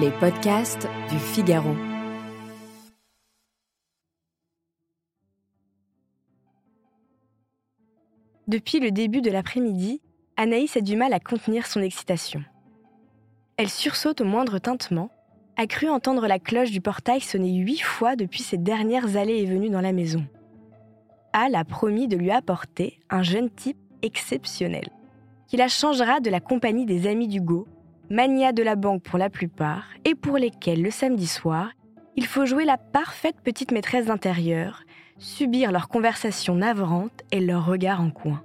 Les podcasts du Figaro. Depuis le début de l'après-midi, Anaïs a du mal à contenir son excitation. Elle sursaute au moindre tintement, a cru entendre la cloche du portail sonner huit fois depuis ses dernières allées et venues dans la maison. Al a promis de lui apporter un jeune type exceptionnel, qui la changera de la compagnie des amis d'Hugo, mania de la banque pour la plupart, et pour lesquels le samedi soir, il faut jouer la parfaite petite maîtresse d'intérieur, subir leurs conversations navrantes et leurs regards en coin.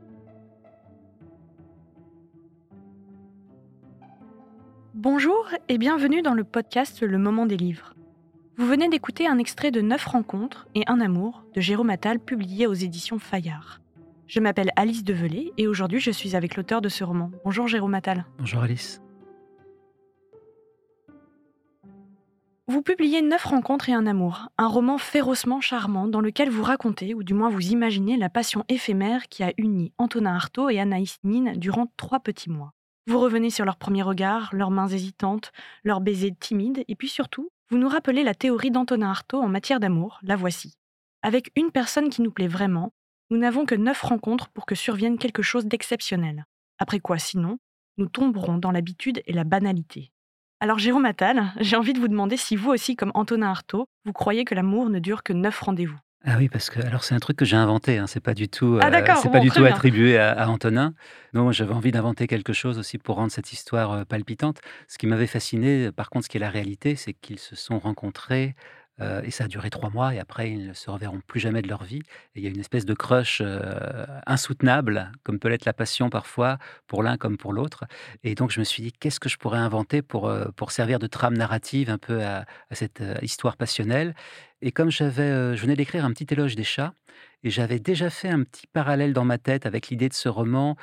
Bonjour et bienvenue dans le podcast Le Moment des Livres. Vous venez d'écouter un extrait de Neuf rencontres et un amour de Jérôme Attal publié aux éditions Fayard. Je m'appelle Alice Develay et aujourd'hui je suis avec l'auteur de ce roman. Bonjour Jérôme Attal. Bonjour Alice. Vous publiez Neuf rencontres et un amour, un roman férocement charmant dans lequel vous racontez, ou du moins vous imaginez, la passion éphémère qui a uni Antonin Artaud et Anaïs Nin durant trois petits mois. Vous revenez sur leurs premiers regards, leurs mains hésitantes, leurs baisers timides, et puis surtout, vous nous rappelez la théorie d'Antonin Artaud en matière d'amour, la voici. Avec une personne qui nous plaît vraiment, nous n'avons que neuf rencontres pour que survienne quelque chose d'exceptionnel. Après quoi, sinon, nous tomberons dans l'habitude et la banalité. Alors Jérôme Attal, j'ai envie de vous demander si vous aussi, comme Antonin Artaud, vous croyez que l'amour ne dure que neuf rendez-vous. Ah oui, parce que alors c'est un truc que j'ai inventé, hein, c'est pas du tout, Ah euh, d'accord, c'est bon, pas du tout bien. attribué à, à Antonin. Non, j'avais envie d'inventer quelque chose aussi pour rendre cette histoire euh, palpitante. Ce qui m'avait fasciné, par contre, ce qui est la réalité, c'est qu'ils se sont rencontrés et ça a duré trois mois et après ils ne se reverront plus jamais de leur vie. Il y a une espèce de crush insoutenable, comme peut l'être la passion parfois pour l'un comme pour l'autre. Et donc je me suis dit qu'est-ce que je pourrais inventer pour pour servir de trame narrative un peu à, cette histoire passionnelle. Et comme j'avais, je venais d'écrire un petit éloge des chats, et j'avais déjà fait un petit parallèle dans ma tête avec l'idée de ce roman,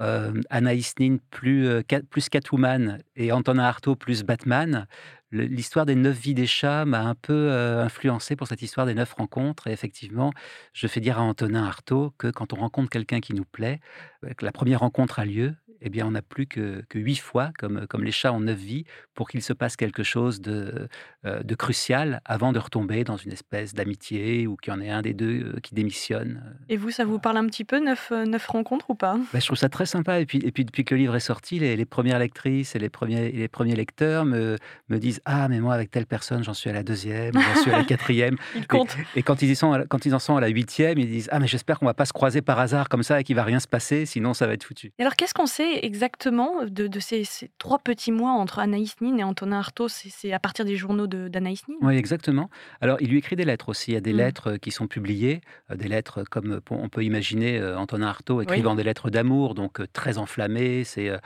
euh, Anaïs Nin plus, plus Catwoman et Antonin Artaud plus Batman. L'histoire des neuf vies des chats m'a un peu euh, influencé pour cette histoire des neuf rencontres. Et effectivement, je fais dire à Antonin Artaud que quand on rencontre quelqu'un qui nous plaît, euh, la première rencontre a lieu, eh bien, on n'a plus que, que huit fois, comme, comme les chats ont neuf vies, pour qu'il se passe quelque chose de, euh, de crucial avant de retomber dans une espèce d'amitié ou qu'il y en ait un des deux euh, qui démissionne. Et vous, ça vous parle un petit peu, neuf, euh, neuf rencontres ou pas? Bah, je trouve ça très sympa. Et puis, et puis depuis que le livre est sorti, les, les premières lectrices et les premiers, et les premiers lecteurs me, me disent Ah, mais moi, avec telle personne, j'en suis à la deuxième, j'en suis à la quatrième. Il Et, compte. et quand, ils y sont, à la- quand ils en sont à la huitième, ils disent Ah, mais j'espère qu'on va pas se croiser par hasard comme ça et qu'il va rien se passer, sinon ça va être foutu. Et alors, qu'est-ce qu'on sait exactement de, de ces, ces trois petits mois entre Anaïs Nin et Antonin Artaud C'est c'est à partir des journaux de- d'Anaïs Nin Oui, exactement. Alors, il lui écrit des lettres aussi. Il y a des Mm. lettres qui sont publiées, euh, des lettres comme euh, on peut imaginer euh, Antonin Artaud écrivant des lettres d'amour, donc euh, très enflammées. C'est euh,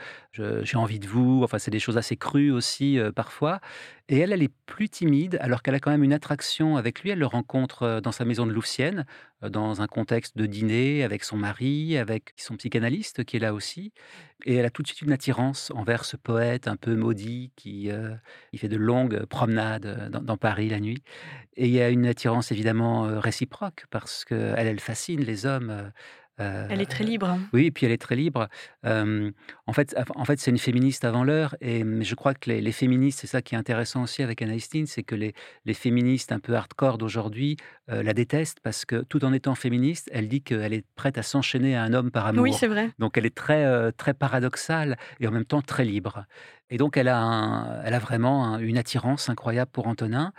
j'ai envie de vous. Enfin, c'est des choses assez crues aussi euh, parfois. Et elle, elle est plus timide, alors qu'elle a quand même une attraction avec lui. Elle le rencontre euh, dans sa maison de Louvciennes, euh, dans un contexte de dîner avec son mari, avec son psychanalyste qui est là aussi. Et elle a tout de suite une attirance envers ce poète un peu maudit qui euh, fait de longues promenades dans, dans Paris la nuit. Et il y a une attirance évidemment réciproque parce qu'elle, elle fascine les hommes. Euh, Elle est très libre. hein. oui, et puis elle est très libre. Euh, en fait, en fait c'est une féministe avant l'heure, et je crois que les, les féministes, c'est ça qui est intéressant aussi avec Nin, c'est que les, les féministes un peu hardcore d'aujourd'hui euh, la détestent parce que tout en étant féministe, elle dit qu'elle est prête à s'enchaîner à un homme par amour. Oui, c'est vrai. Donc elle est très, euh, très paradoxale et en même temps très libre. Et donc elle a, un- elle a vraiment un- une attirance incroyable pour Antonin.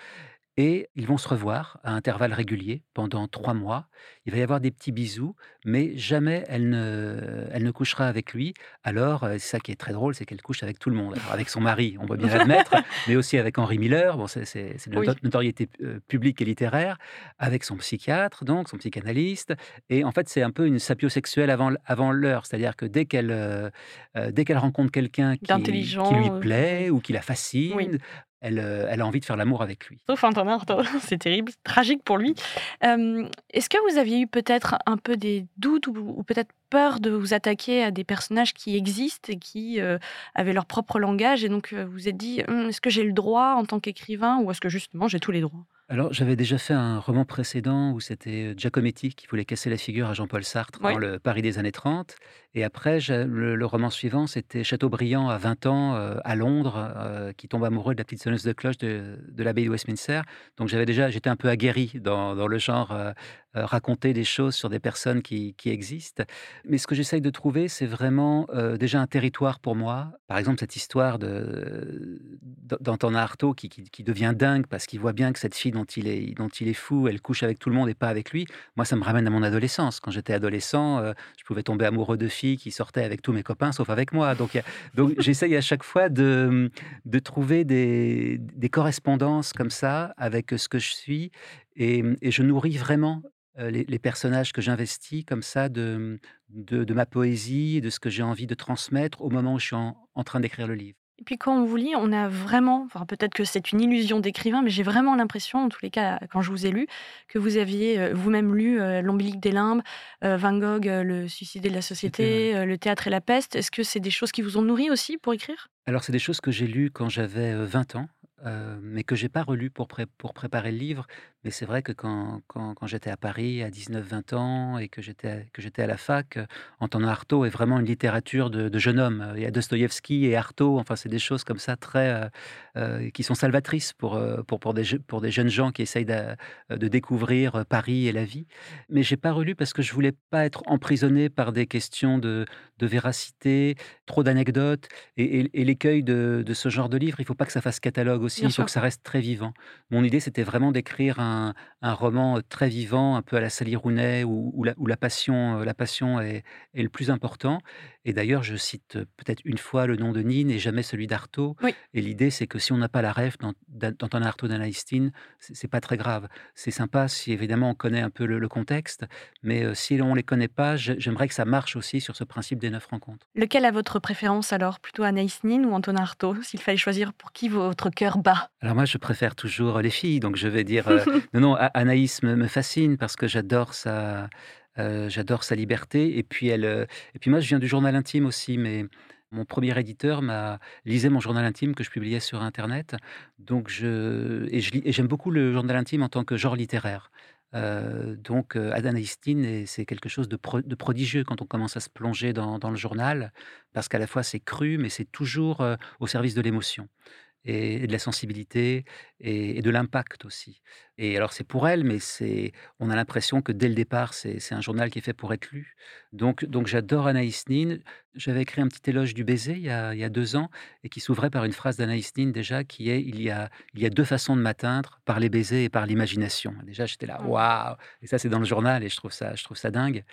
Et ils vont se revoir à intervalles réguliers pendant trois mois. Il va y avoir des petits bisous, mais jamais elle ne, elle ne couchera avec lui. Alors, c'est ça qui est très drôle, c'est qu'elle couche avec tout le monde. avec son mari, on peut bien l'admettre, mais aussi avec Henri Miller, bon, c'est de notoriété publique et littéraire, avec son psychiatre, donc son psychanalyste. Et en fait, c'est un peu une sapiosexuelle avant, avant l'heure, c'est-à-dire que dès qu'elle dès qu'elle rencontre quelqu'un qui, qui, lui plaît ou qui la fascine, euh, elle, a envie de faire l'amour avec lui. Sauf c'est terrible, tragique pour lui. Est-ce que vous aviez eu peut-être un peu des doutes ou, peut-être peur de vous attaquer à des personnages qui existent et qui euh, avaient leur propre langage et donc euh, vous vous êtes dit hum, est-ce que j'ai le droit en tant qu'écrivain ou est-ce que justement j'ai tous les droits? Alors, j'avais déjà fait un roman précédent où c'était Giacometti qui voulait casser la figure à Jean-Paul Sartre dans le Paris des années 30. Et après, le, roman suivant, c'était Chateaubriand à 20 ans à Londres, qui tombe amoureux de la petite sonneuse de cloche de, de l'abbaye de Westminster. Donc, j'avais déjà, j'étais un peu aguerri dans, dans le genre raconter des choses sur des personnes qui, qui existent. Mais ce que j'essaye de trouver, c'est vraiment déjà un territoire pour moi. Par exemple, cette histoire d'Antonin Artaud qui, qui, qui devient dingue parce qu'il voit bien que cette fille dont il, est, dont il est fou, elle couche avec tout le monde et pas avec lui. Moi, ça me ramène à mon adolescence. Quand j'étais adolescent, euh, je pouvais tomber amoureux de filles qui sortaient avec tous mes copains, sauf avec moi. Donc, donc j'essaye à chaque fois de, de trouver des, des, correspondances comme ça avec ce que je suis. Et, je nourris vraiment euh, les, personnages que j'investis comme ça de, de, de, ma poésie, de ce que j'ai envie de transmettre au moment où je suis en train d'écrire le livre. Et puis quand on vous lit, on a vraiment, enfin peut-être que c'est une illusion d'écrivain, mais j'ai vraiment l'impression, en tous les cas, quand je vous ai lu, que vous aviez euh, vous-même lu euh, L'ombilique des limbes, euh, Van Gogh, Le suicidé de la société, Le théâtre et la peste. Est-ce que c'est des choses qui vous ont nourri aussi pour écrire? Alors c'est des choses que j'ai lues quand j'avais 20 ans. Mais que j'ai pas relu pour, préparer le livre. Mais c'est vrai que quand, j'étais à Paris à 19-20 ans et que j'étais à la fac, euh, entendre Artaud est vraiment une littérature de, de jeune homme. Il y a Dostoïevski et Artaud, enfin c'est des choses comme ça très euh, euh, qui sont salvatrices pour, pour, pour, des, pour des jeunes gens qui essayent de, de découvrir Paris et la vie. Mais j'ai pas relu parce que je voulais pas être emprisonné par des questions de, de véracité, trop d'anecdotes et, et, l'écueil de, de, ce genre de livre. Il faut pas que ça fasse catalogue aussi, il faut que ça reste très vivant. Mon idée c'était vraiment d'écrire un un, roman très vivant, un peu à la Sally Rooney, où, la, passion, la passion est, le plus important. Et d'ailleurs, je cite peut-être une fois le nom de Nine et jamais celui d'Artaud. Et l'idée, c'est que si on n'a pas la rêve d'entendre Artaud d'Anaïstine, c'est pas très grave. C'est sympa si évidemment on connaît un peu le, contexte, mais si on les connaît pas, j'aimerais que ça marche aussi sur ce principe des neuf rencontres. Lequel a votre préférence alors? Plutôt Anaïs Nin ou Antonin Artaud S'il fallait choisir pour qui votre cœur bat? Alors moi, je préfère toujours les filles, donc je vais dire Non, non, Anaïs me, fascine parce que j'adore sa, euh, j'adore sa liberté. Et puis, elle, euh, et puis moi, je viens du journal intime aussi, mais mon premier éditeur m'a lisait mon journal intime que je publiais sur Internet. Donc je, et, je, et j'aime beaucoup le journal intime en tant que genre littéraire. Euh, donc, Anaïstine, c'est quelque chose de, prodigieux quand on commence à se plonger dans, dans le journal, parce qu'à la fois c'est cru, mais c'est toujours au service de l'émotion et, de la sensibilité et, de l'impact aussi. Et alors c'est pour elle, mais c'est, on a l'impression que dès le départ, c'est, un journal qui est fait pour être lu. Donc, donc j'adore Anaïs Nin. J'avais écrit un petit éloge du baiser il y a, il y a deux ans et qui s'ouvrait par une phrase d'Anaïs Nin déjà qui est il y a, il y a deux façons de m'atteindre, par les baisers et par l'imagination. Déjà j'étais là, waouh Et ça c'est dans le journal et je trouve ça, je trouve ça dingue.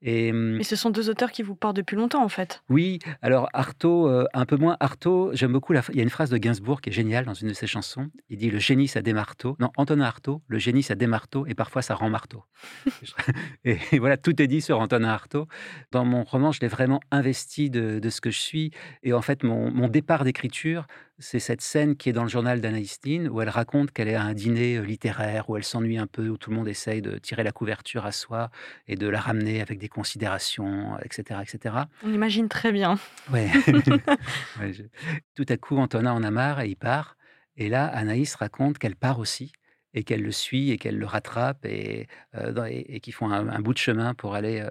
Et, Mais ce sont deux auteurs qui vous portent depuis longtemps en fait. Oui, alors Artaud, euh, un peu moins. Artaud, j'aime beaucoup. La, il y a une phrase de Gainsbourg qui est géniale dans une de ses chansons. Il dit le génie ça des marteaux. Non, Antonin Artaud, le génie ça des marteaux et parfois ça rend marteau. et, voilà, tout est dit sur Antonin Artaud. Dans mon roman, je l'ai vraiment investi de, de, ce que je suis. Et en fait, mon, mon départ d'écriture, c'est cette scène qui est dans le journal d'Anaïstine, où elle raconte qu'elle est à un dîner euh, littéraire, où elle s'ennuie un peu, où tout le monde essaye de tirer la couverture à soi et de la ramener avec des considérations, etc. etc. On imagine très bien. Ouais. Tout à coup, Antonin en a marre et il part. Et là, Anaïs raconte qu'elle part aussi et qu'elle le suit et qu'elle le rattrape et, euh, et, qu'ils font un, bout de chemin pour aller euh,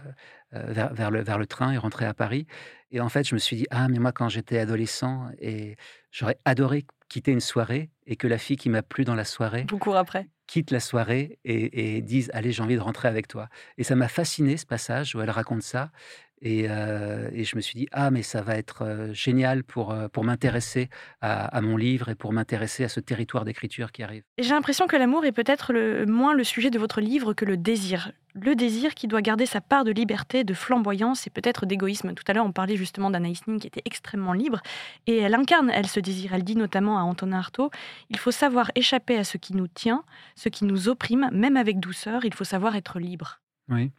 vers, vers, le, vers le train et rentrer à Paris. Et en fait, je me suis dit, ah, mais moi, quand j'étais adolescent, et j'aurais adoré quitter une soirée et que la fille qui m'a plu dans la soirée Beaucoup après. quitte la soirée et, et dise, allez, j'ai envie de rentrer avec toi. Et ça m'a fasciné, ce passage où elle raconte ça. Et, euh, et, je me suis dit, ah, mais ça va être euh, génial pour, pour m'intéresser à, à, mon livre et pour m'intéresser à ce territoire d'écriture qui arrive. J'ai l'impression que l'amour est peut-être le, moins le sujet de votre livre que le désir. Le désir qui doit garder sa part de liberté, de flamboyance et peut-être d'égoïsme. Tout à l'heure, on parlait justement d'Anaïs Nin qui était extrêmement libre. Et elle incarne, elle, ce désir. Elle dit notamment à Antonin Artaud il faut savoir échapper à ce qui nous tient, ce qui nous opprime, même avec douceur. Il faut savoir être libre. Oui.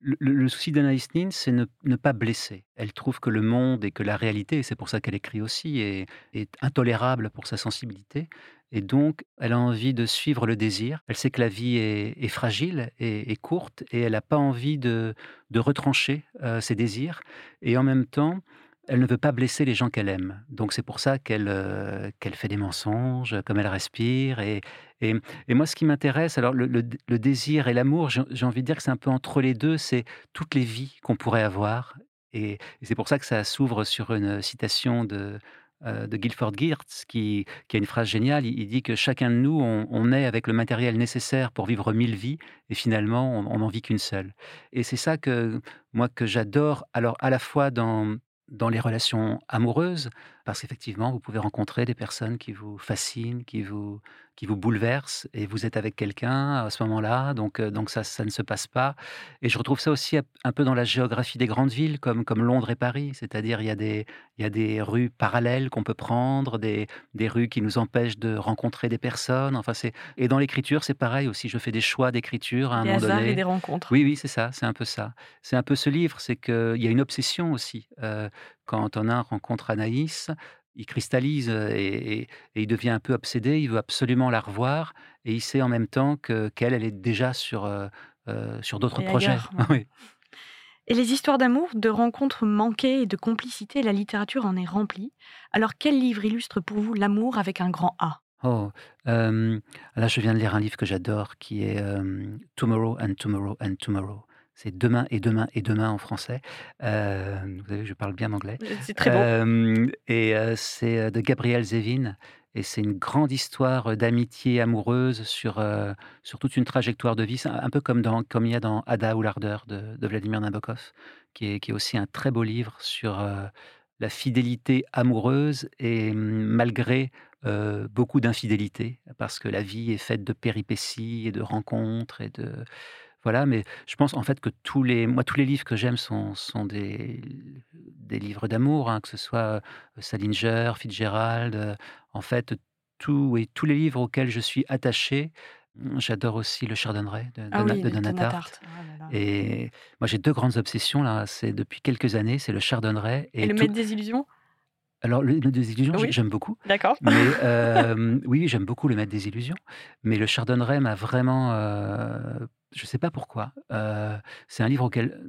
Le, souci d'Anaïs Nin, c'est ne, ne, pas blesser. Elle trouve que le monde et que la réalité, et c'est pour ça qu'elle écrit aussi, est, est, intolérable pour sa sensibilité. Et donc, elle a envie de suivre le désir. Elle sait que la vie est, fragile et, courte, et elle n'a pas envie de, retrancher euh, ses désirs. Et en même temps, elle ne veut pas blesser les gens qu'elle aime. Donc c'est pour ça qu'elle euh, fait des mensonges, comme elle respire. Et, et, moi, ce qui m'intéresse, alors le, désir et l'amour, j'ai envie de dire que c'est un peu entre les deux, c'est toutes les vies qu'on pourrait avoir. Et, c'est pour ça que ça s'ouvre sur une citation de, euh, de Guilford Geertz, qui, a une phrase géniale. Il, dit que chacun de nous, on, est avec le matériel nécessaire pour vivre mille vies, et finalement, on n'en vit qu'une seule. Et c'est ça que moi que j'adore, alors à la fois dans dans les relations amoureuses, parce qu'effectivement, vous pouvez rencontrer des personnes qui vous fascinent, qui vous, qui vous bouleversent, et vous êtes avec quelqu'un à ce moment-là, donc, euh, donc ça, ça ne se passe pas. Et je retrouve ça aussi un peu dans la géographie des grandes villes, comme, comme Londres et Paris, c'est-à-dire il y a des, il y a des rues parallèles qu'on peut prendre, des, des rues qui nous empêchent de rencontrer des personnes. Enfin, c'est et dans l'écriture, c'est pareil aussi. Je fais des choix d'écriture à un moment donné. et des rencontres. Oui, oui, c'est ça, c'est un peu ça. C'est un peu ce livre, c'est qu'il y a une obsession aussi. Euh, quand Antonin rencontre Anaïs, il cristallise et, il devient un peu obsédé. Il veut absolument la revoir et il sait en même temps que qu'elle, elle est déjà sur sur d'autres projets. Et les histoires d'amour, de rencontres manquées et de complicité, la littérature en est remplie. Alors quel livre illustre pour vous l'amour avec un grand A? Oh, là je viens de lire un livre que j'adore qui est Tomorrow and Tomorrow and Tomorrow c'est demain et demain et demain en français. Euh, vous savez, je parle bien anglais. C'est très bon. et c'est de Gabriel Zevin. Et c'est une grande histoire d'amitié amoureuse sur, sur toute une trajectoire de vie, un peu comme, dans, comme il y a dans Ada ou l'ardeur de, Vladimir Nabokov, qui est, qui est aussi un très beau livre sur la fidélité amoureuse et malgré beaucoup d'infidélité, parce que la vie est faite de péripéties et de rencontres et de, voilà, mais je pense en fait que tous les, moi, tous les livres que j'aime sont, sont des, des livres d'amour, hein, que ce soit Salinger, Fitzgerald, en fait, tout, et tous les livres auxquels je suis attaché. Mmh, j'adore aussi le Chardonnay de, ah oui, oh et moi, j'ai deux grandes obsessions là. C'est depuis quelques années, c'est le Chardonnay et, et le Maître des Illusions? Alors, le Maître des Illusions, j'aime beaucoup. D'accord. Mais oui, j'aime beaucoup le Maître des Illusions. Mais le Chardonnay m'a vraiment je ne sais pas pourquoi. c'est un livre auquel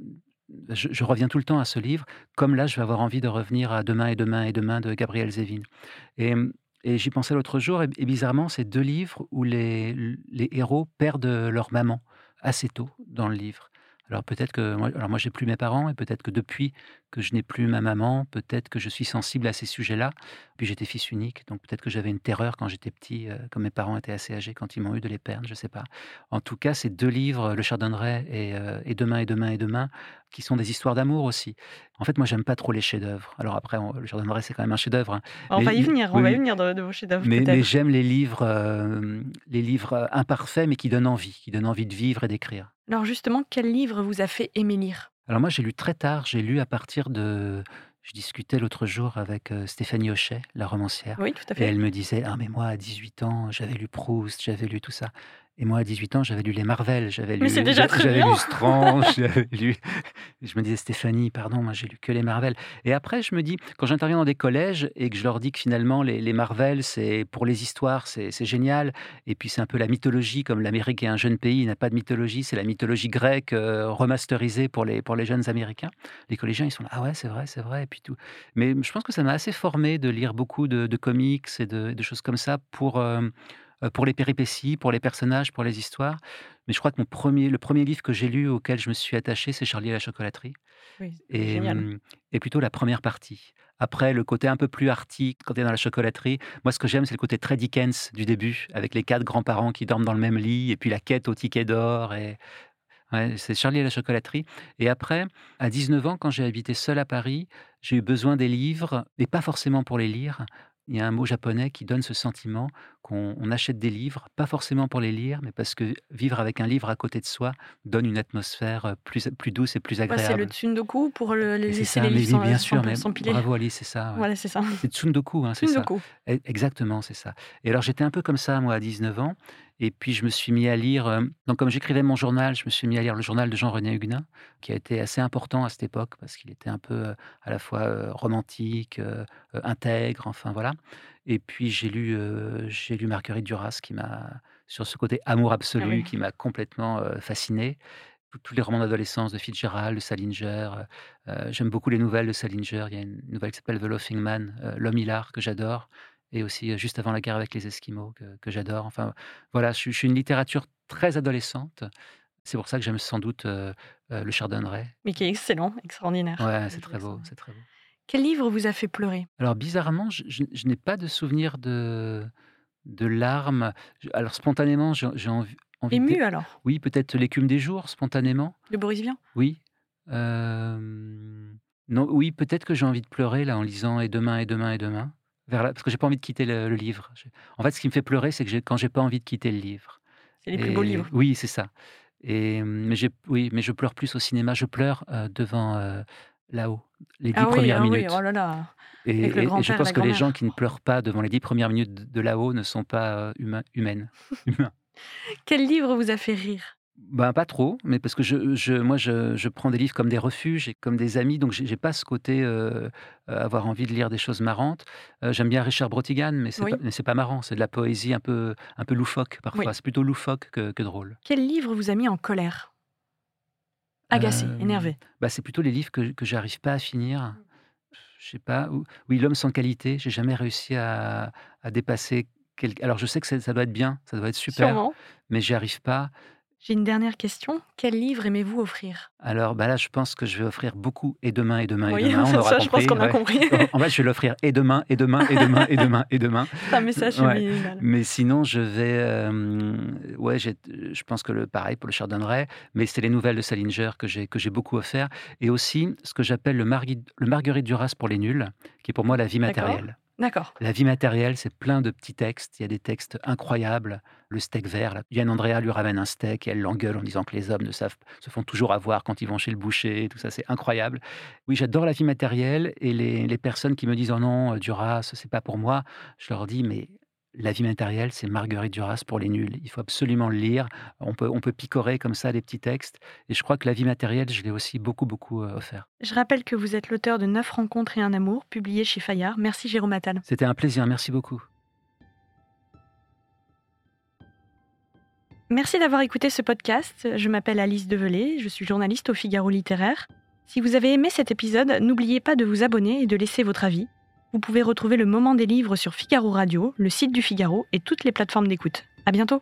je, reviens tout le temps à ce livre. Comme là, je vais avoir envie de revenir à Demain et Demain et Demain de Gabriel Zevin. Et, j'y pensais l'autre jour, et, bizarrement, c'est deux livres où les héros perdent leur maman assez tôt dans le livre. Alors peut-être que moi, alors moi j'ai plus mes parents et peut-être que depuis que je n'ai plus ma maman, peut-être que je suis sensible à ces sujets-là. Puis j'étais fils unique, donc peut-être que j'avais une terreur quand j'étais petit, euh, quand mes parents étaient assez âgés, quand ils m'ont eu de les perdre, je ne sais pas. En tout cas, ces deux livres, Le Chardonneret et, euh, et Demain et Demain et Demain, qui sont des histoires d'amour aussi. En fait, moi, j'aime pas trop les chefs-d'œuvre. Alors après, Le Chardonneret, c'est quand même un chef-d'œuvre. Hein. On va y venir, on va y venir de, vos chefs-d'œuvre. Mais, j'aime les livres, euh, les livres imparfaits, mais qui donnent envie, qui donnent envie de vivre et d'écrire. Alors justement, quel livre vous a fait aimer lire? Alors moi, j'ai lu très tard. J'ai lu à partir de... Je discutais l'autre jour avec euh, Stéphanie Hochet, la romancière. Oui, tout à fait. Et elle me disait, ah mais moi, à 18 ans, j'avais lu Proust, j'avais lu tout ça. Et moi, à 18 ans, j'avais lu les Marvel, j'avais lu, j'avais lu Strange, j'avais lu. Je me disais, Stéphanie, pardon, moi, j'ai lu que les Marvel. Et après, je me dis, quand j'interviens dans des collèges et que je leur dis que finalement, les, les Marvel, c'est pour les histoires, c'est génial. Et puis, c'est un peu la mythologie, comme l'Amérique est un jeune pays, il n'a pas de mythologie, c'est la mythologie grecque euh, remasterisée pour les, pour les jeunes Américains. Les collégiens, ils sont là, ah ouais, c'est vrai, c'est vrai, et puis tout. Mais je pense que ça m'a assez formé de lire beaucoup de, comics et de, de, choses comme ça pour. Euh, pour les péripéties, pour les personnages, pour les histoires. Mais je crois que mon premier, le premier livre que j'ai lu auquel je me suis attaché, c'est Charlie et la chocolaterie. Oui, et, hum, et plutôt la première partie. Après, le côté un peu plus arty, quand tu es dans la chocolaterie, moi, ce que j'aime, c'est le côté très Dickens du début, avec les quatre grands-parents qui dorment dans le même lit, et puis la quête au ticket d'or. Et Ouais, c'est Charlie et la chocolaterie. Et après, à 19 ans, quand j'ai habité seul à Paris, j'ai eu besoin des livres, mais pas forcément pour les lire. Il y a un mot japonais qui donne ce sentiment qu'on on achète des livres, pas forcément pour les lire, mais parce que vivre avec un livre à côté de soi donne une atmosphère euh, plus, plus douce et plus Ouais, c'est le agréable. tsundoku pour le, laisser ça, les livres oui, bien sans- sûr, sans- mais bravo Alice, c'est ça. ouais. Voilà, c'est ça. C'est Tsundoku, hein, c'est ça. Tsundoku. E- Exactement, c'est ça. Et alors j'étais un peu comme ça, moi, à 19 ans. Et puis je me suis mis à lire, euh, donc comme j'écrivais mon journal, je me suis mis à lire le journal de Jean-René Huguenin, qui a été assez important à cette époque, parce qu'il était un peu euh, à la fois euh, romantique, intègre, enfin voilà. Et puis j'ai lu, j'ai lu Marguerite Duras, qui m'a, sur ce côté amour absolu, Ah oui. qui m'a complètement fasciné. Tous les romans d'adolescence de Fitzgerald, de Salinger. euh, J'aime beaucoup les nouvelles de Salinger. Il y a une nouvelle qui s'appelle The Laughing Man, euh, L'homme hilar, que j'adore et aussi juste avant la guerre avec les Esquimaux que, que j'adore. Enfin, voilà, je, suis je suis une littérature très adolescente. C'est pour ça que j'aime sans doute euh, euh, le Chardonneret. Mais qui est excellent, extraordinaire. Ouais, c'est très beau, c'est très beau. Quel livre vous a fait pleurer? Alors bizarrement, je, je- je n'ai pas de souvenir de, de larmes. Alors spontanément, j'ai envie, envie Ému d'é- alors? Oui, peut-être l'écume des jours, spontanément. De Boris Vian? Oui. Euh, non, oui, peut-être que j'ai envie de pleurer là en lisant et demain et demain et demain. Vers la- parce que j'ai pas envie de quitter le, le livre. En fait, ce qui me fait pleurer, c'est que quand j'ai pas envie de quitter le livre. C'est les plus beaux livres. Oui, c'est ça. Et mais oui, je pleure plus au cinéma. Je pleure euh, devant euh, là-haut, les dix Ah oui, premières ah oui, minutes. oh là là. Et, je pense que les gens qui ne pleurent pas devant les dix premières minutes de, là-haut ne sont pas euh, humains, humaines. humains. Quel livre vous a fait rire? Ben, pas trop, mais parce que je, je- moi, je, je prends des livres comme des refuges et comme des amis, donc j'ai pas ce côté euh, euh, avoir envie de lire des choses marrantes. Euh, J'aime bien Richard Brotigan, mais c'est Oui. pas, pas marrant, c'est de la poésie un peu, un peu loufoque parfois. Oui. C'est plutôt loufoque que, que drôle. Quel livre vous a mis en colère? Agacé, Euh, énervé. Bah, c'est plutôt les livres que, que j'arrive pas à finir. Je sais pas. ou- Oui, L'homme sans qualité, j'ai jamais réussi à, à dépasser. quel- Alors je sais que ça doit être bien, ça doit être super, Sûrement. mais j'y arrive pas. J'ai une dernière question. Quel livre aimez-vous offrir? Alors bah là, je pense que je vais offrir beaucoup et demain et demain Oui, et demain. On aura ça, je pense qu'on a ouais. compris. En fait, je vais l'offrir et demain et demain et demain et demain et demain. C'est un message Ouais. Mais sinon, je vais. euh, ouais, je pense que le pareil pour le Chardonneret, mais c'est les nouvelles de Salinger que j'ai que j'ai beaucoup offert, et aussi ce que j'appelle le, le Marguerite Duras pour les nuls, qui est pour moi la vie matérielle. D'accord. La vie matérielle, c'est plein de petits textes. Il y a des textes incroyables. Le steak vert, là. Yann Andrea lui ramène un steak et elle l'engueule en disant que les hommes ne savent, se font toujours avoir quand ils vont chez le boucher. Tout ça, c'est incroyable. Oui, j'adore la vie matérielle et les, les personnes qui me disent oh non, euh, Duras, c'est pas pour moi. Je leur dis mais la vie matérielle, c'est Marguerite Duras pour les nuls. Il faut absolument le lire. On peut, on peut picorer comme ça les petits textes. Et je crois que la vie matérielle, je l'ai aussi beaucoup, beaucoup euh, offert. Je rappelle que vous êtes l'auteur de Neuf rencontres et un amour, publié chez Fayard. Merci Jérôme Attal. C'était un plaisir. Merci beaucoup. Merci d'avoir écouté ce podcast. Je m'appelle Alice Develay, je suis journaliste au Figaro littéraire. Si vous avez aimé cet épisode, n'oubliez pas de vous abonner et de laisser votre avis. Vous pouvez retrouver le moment des livres sur Figaro Radio, le site du Figaro et toutes les plateformes d'écoute. À bientôt!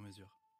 sur mesure.